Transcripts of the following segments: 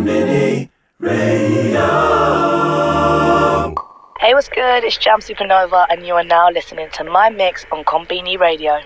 Mini Radio. Hey, what's good? It's Jamz Supernova, and you are now listening to my mix on Konbini Radio.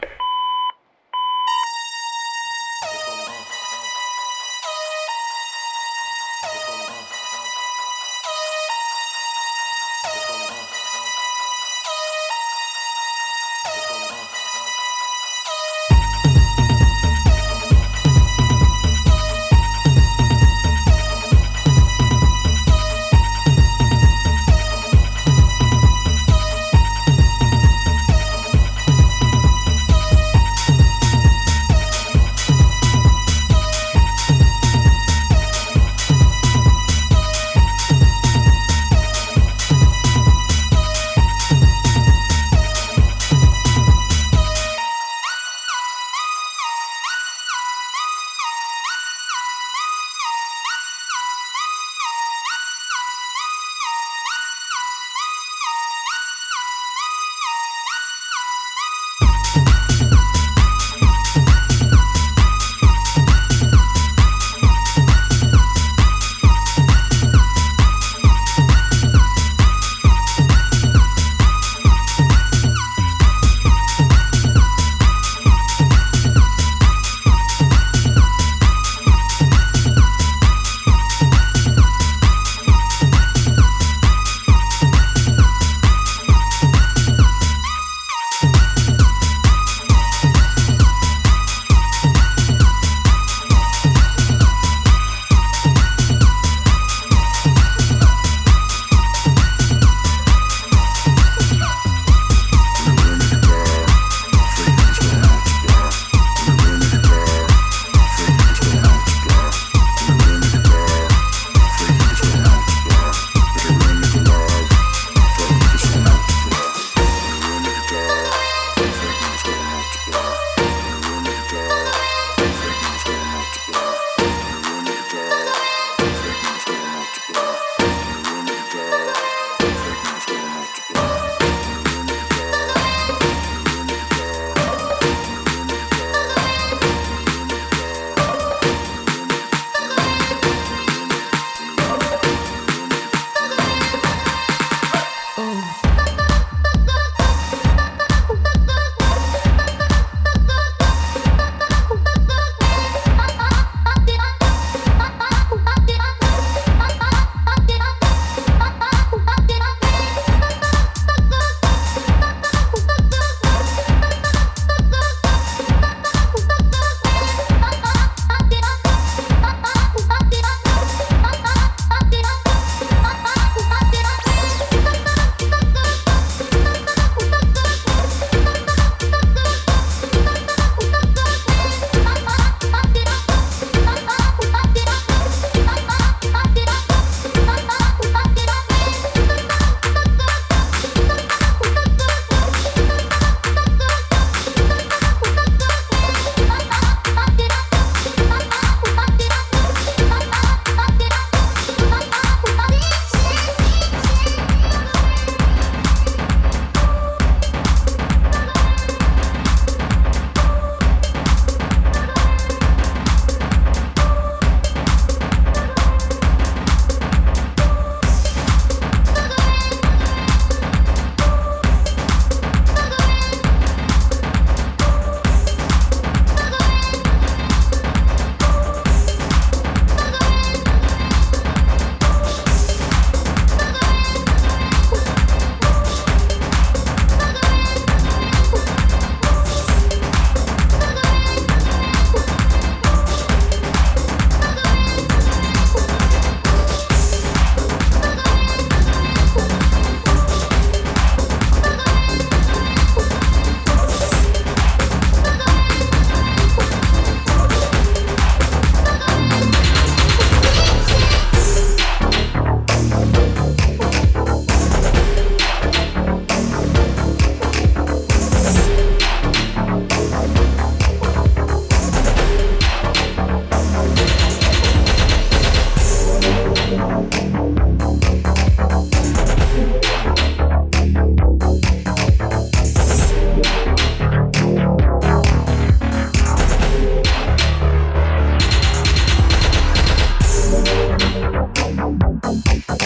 Thank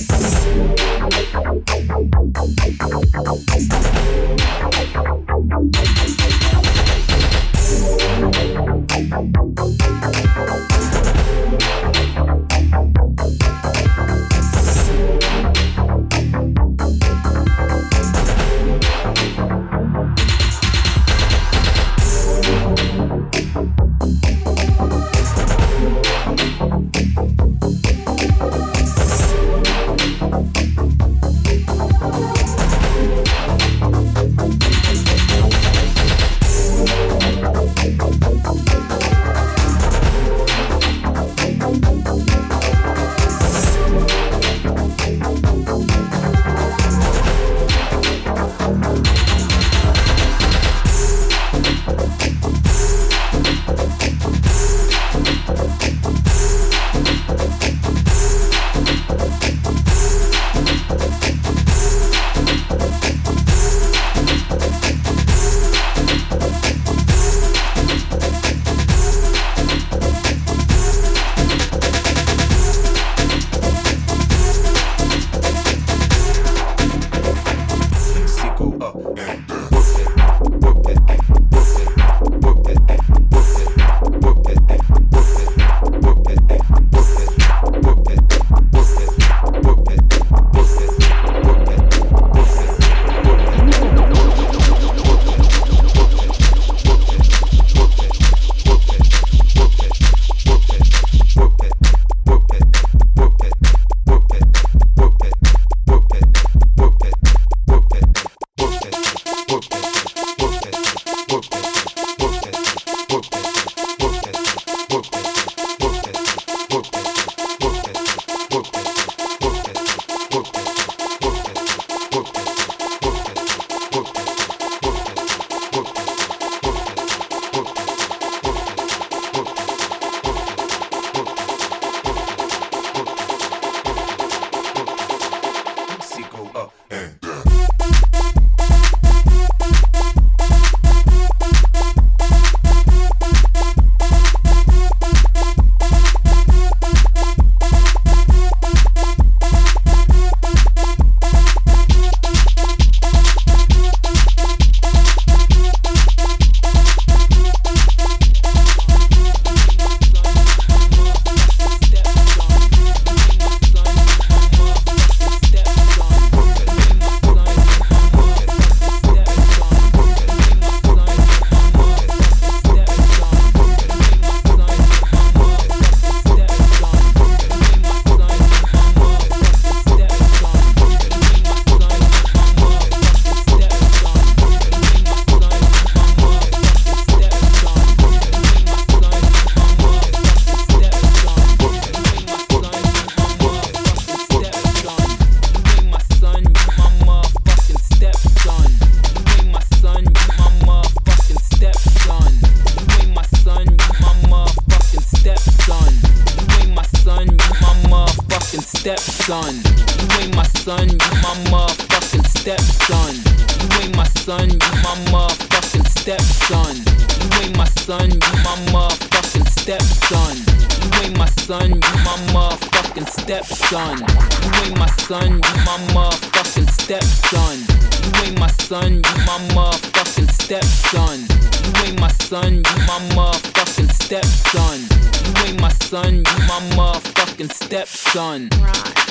you. Stepson. You ain't my son, you my motherfucking stepson. You ain't my son, you my motherfucking stepson. You ain't my son, you my motherfucking stepson. You ain't my son, you my motherfucking stepson. You ain't my son, you my motherfucking stepson. You ain't my son, you my motherfucking stepson. You ain't my son, you my motherfucking stepson. You ain't my son, you my motherfucking stepson. Right.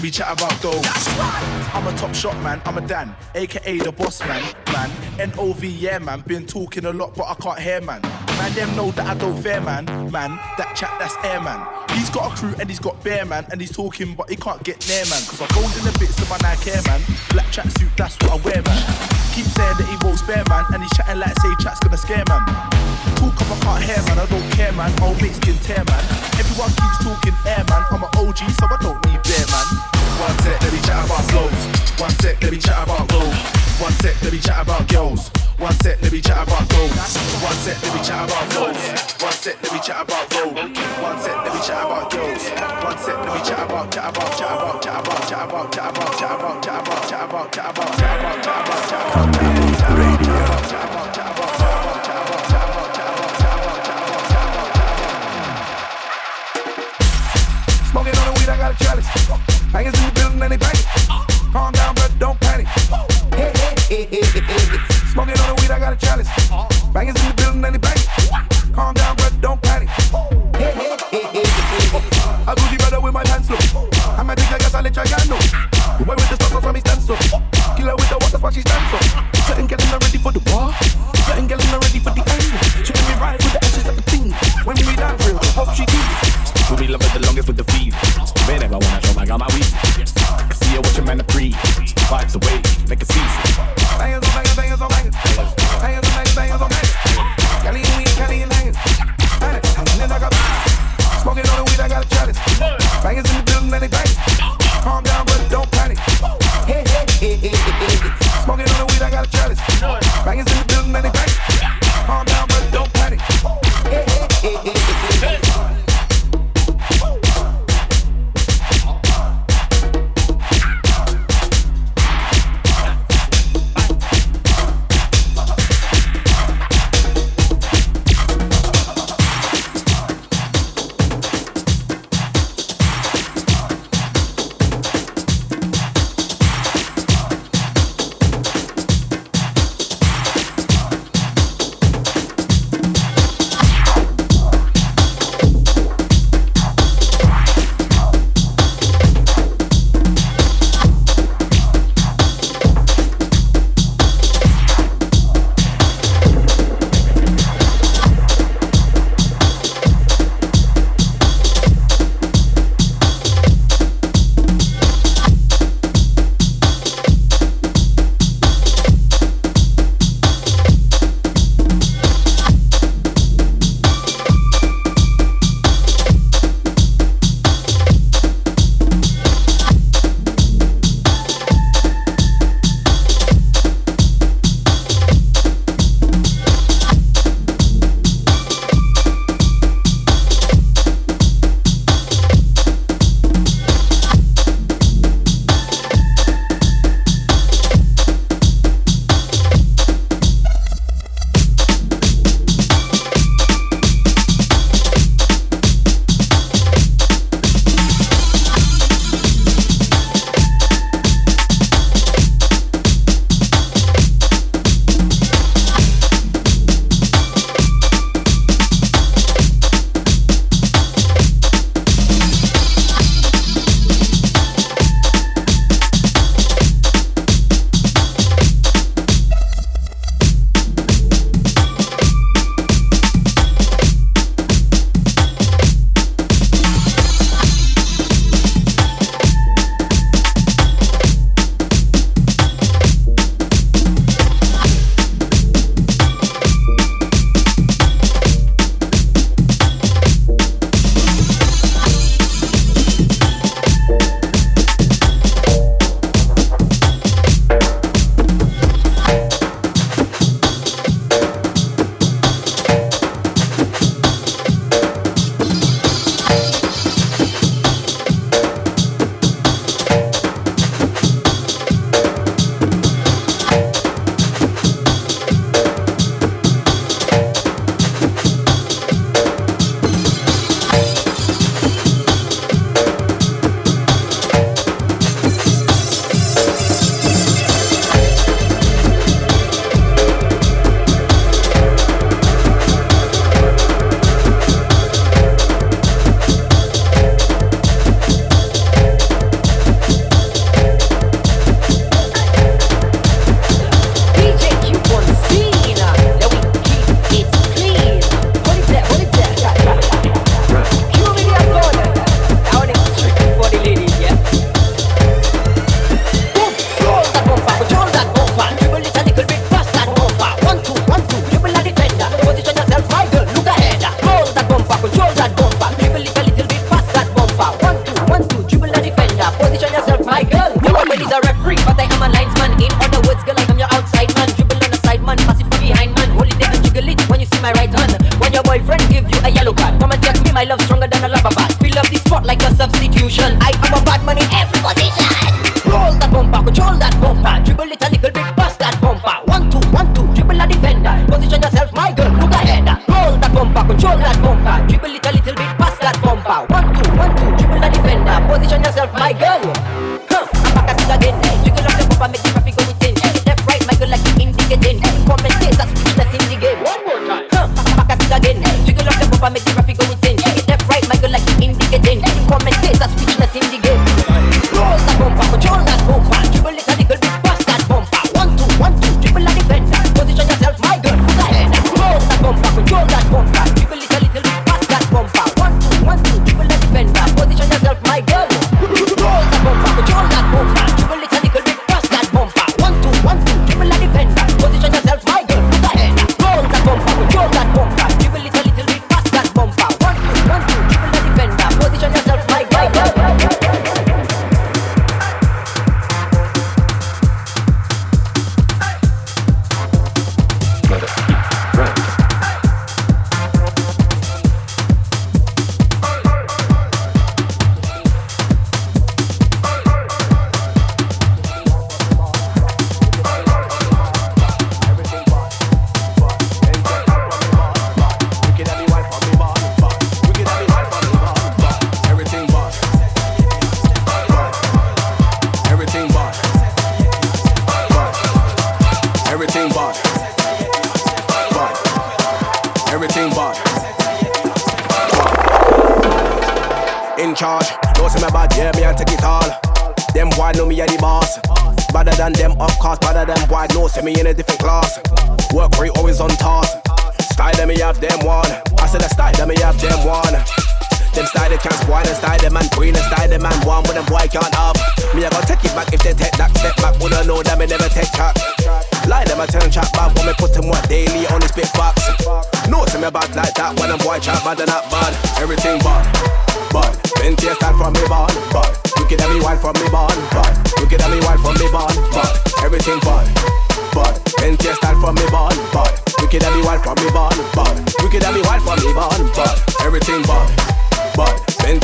Let me chat about gold. I'm a top shot man, I'm a Dan, aka the boss man, man. NOV, yeah man, been talking a lot, but I can't hear man. Man, them know that I don't fear man, man. That chat, that's air man. He's got a crew and he's got bear man, and he's talking, but he can't get near man. Cause I'm holding the bits of my Nike Air, man. Black tracksuit, that's what I wear man. Keep saying that he won't spare man, and he's chatting like say chat's gonna scare man. Talk up, I can't hear man, I don't care man. I'll make skin tear man. Everyone keeps talking air man. I'm an OG, so I don't need bear man. One sec, let me chat about flows. One sec, let me chat about gold. One sec, let me chat about girls. One sec, let me chat about gold. One sec, let me chat about flows. One sec, let me chat about gold. One sec, let me chat about girls. One sec, let me chat about, chat about, chat about, chat about, chat about, chat about, chat about, chat about, chat about, chat about, chat about, chat about, chat about, Combinate Radio. chat about, chat about, chat about, the I chalice. Bangers in the building and they bang it. Calm down, but don't panic. Hey, hey, hey, hey, hey. Smoking on the weed, I got a chalice. Bangers in the building and they bang it. Calm down, but don't panic. Hey, hey, hey, hey, hey. I do the brother with my hands slow. I'm a digger, guess I let you know. The boy with the stuff from his stand so. Killer boyfriend on my week. See you watching man to pre. Vibes away, make it cease. Bangers bangers, bangers bangers.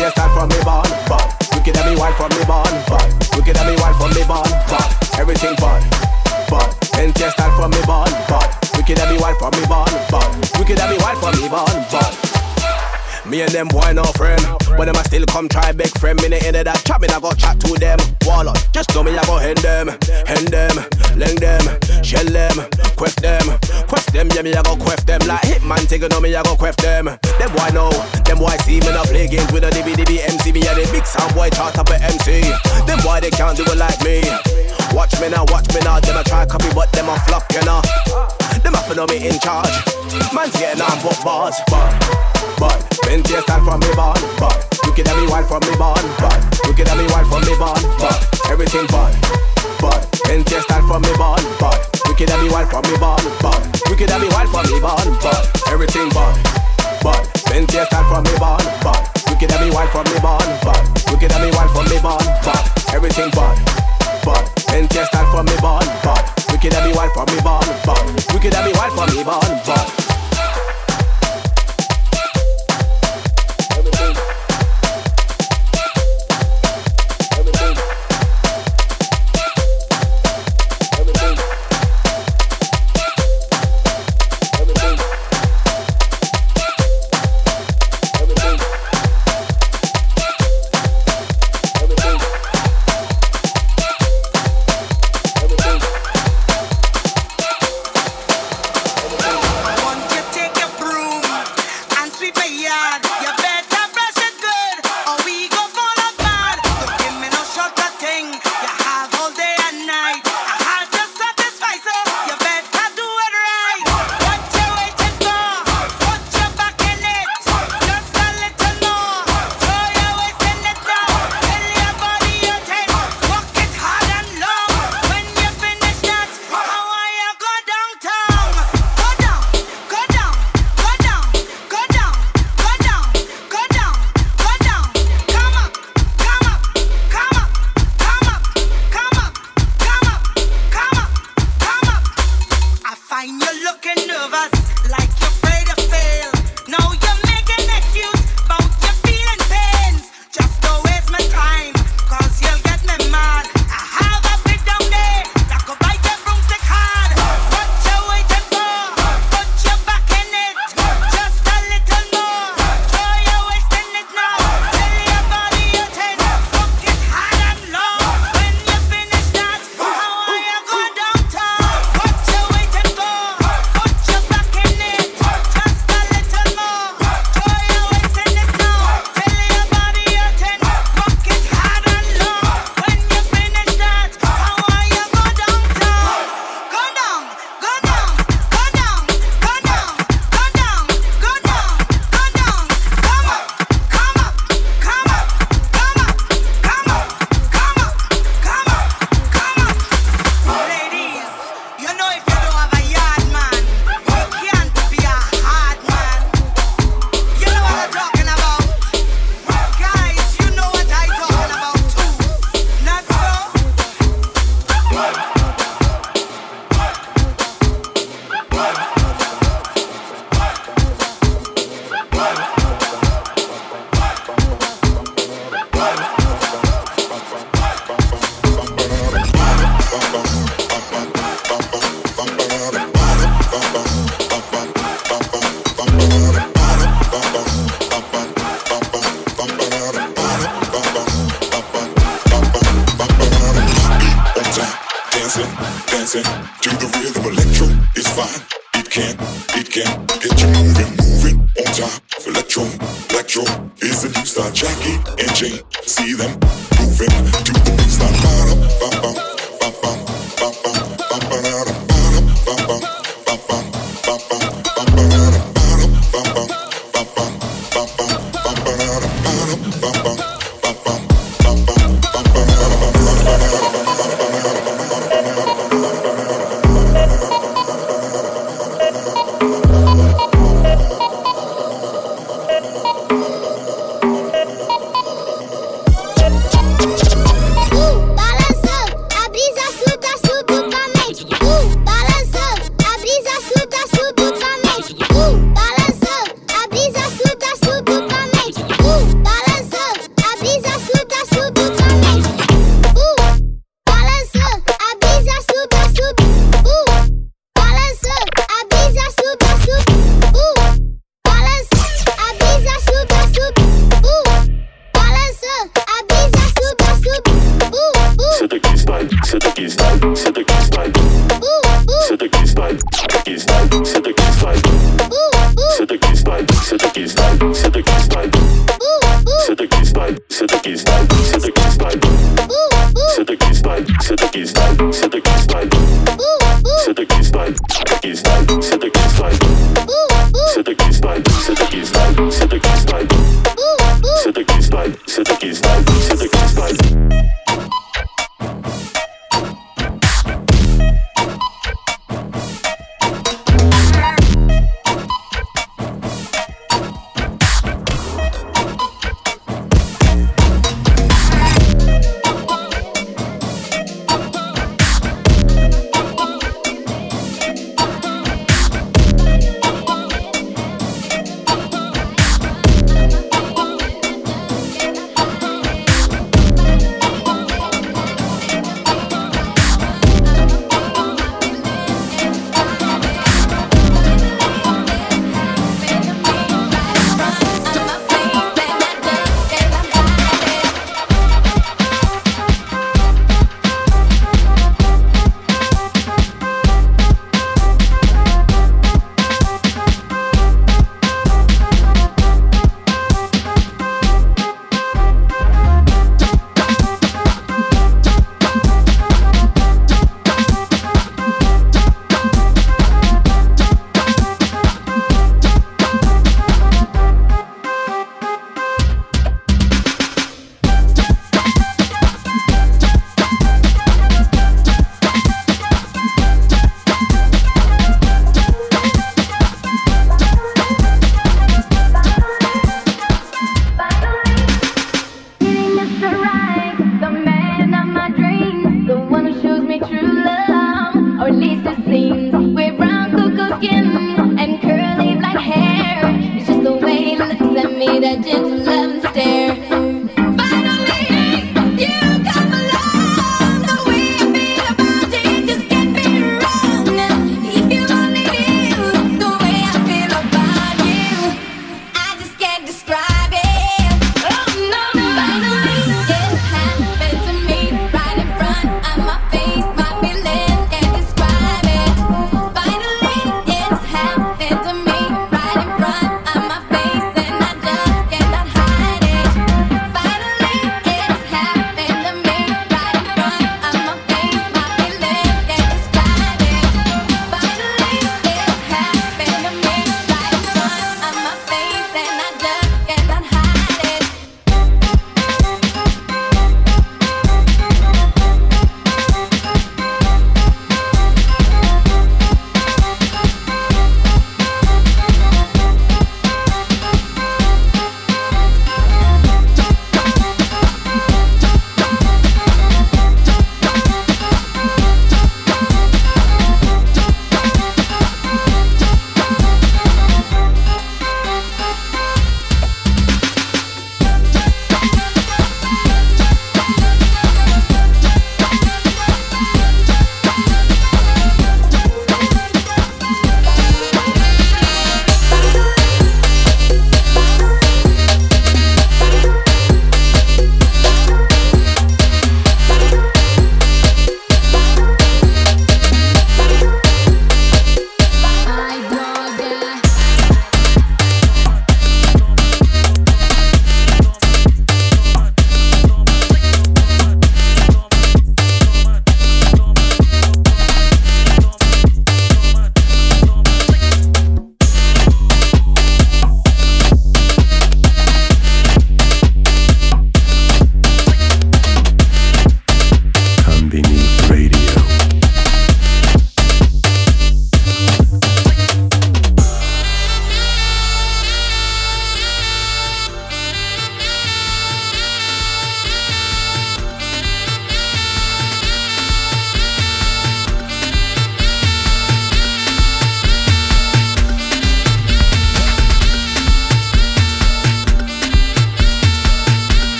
Of style from me born, bad. Wicked at me wild from me born, bad. Wicked at me wild from me born, bad. Everything bad. Plenty of style from me born, bad. Wicked at me wild from me born, Me and them boy no friend, but them I still come try big friend. Me of that chat, me I go chat to them. Wallon, just know me I go hand them, hand them, leng them, shell them, quest them, quest them. Yeah me I go quest them like hitman. Take know me I go quest them. Them boy know, them boy see me not play games with a DBDB MC. Me and the big sound boy chart up a MC. Them boy they can't do it like me. Watch me now, watch me now. Them I try copy, but them a flop, you know. Them a know me in charge. Man's getting on book bars, but, but, plenty of style from me born, but, wicked at me wild from me born, but, wicked at me wild from me born, but, everything bad, but, plenty of style from me born, but, wicked at me wild from me born, but, wicked at me wild from me born, but, everything bad, but, plenty of style from me born, but, wicked at me wild from me born, but, wicked at me wild from me born, but, everything bad, but, plenty of style from me born, but, wicked at me wild for me born, but, wicked at me wild from me born, but.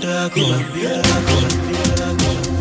Colombia, Colombia, Colombia, Colombia.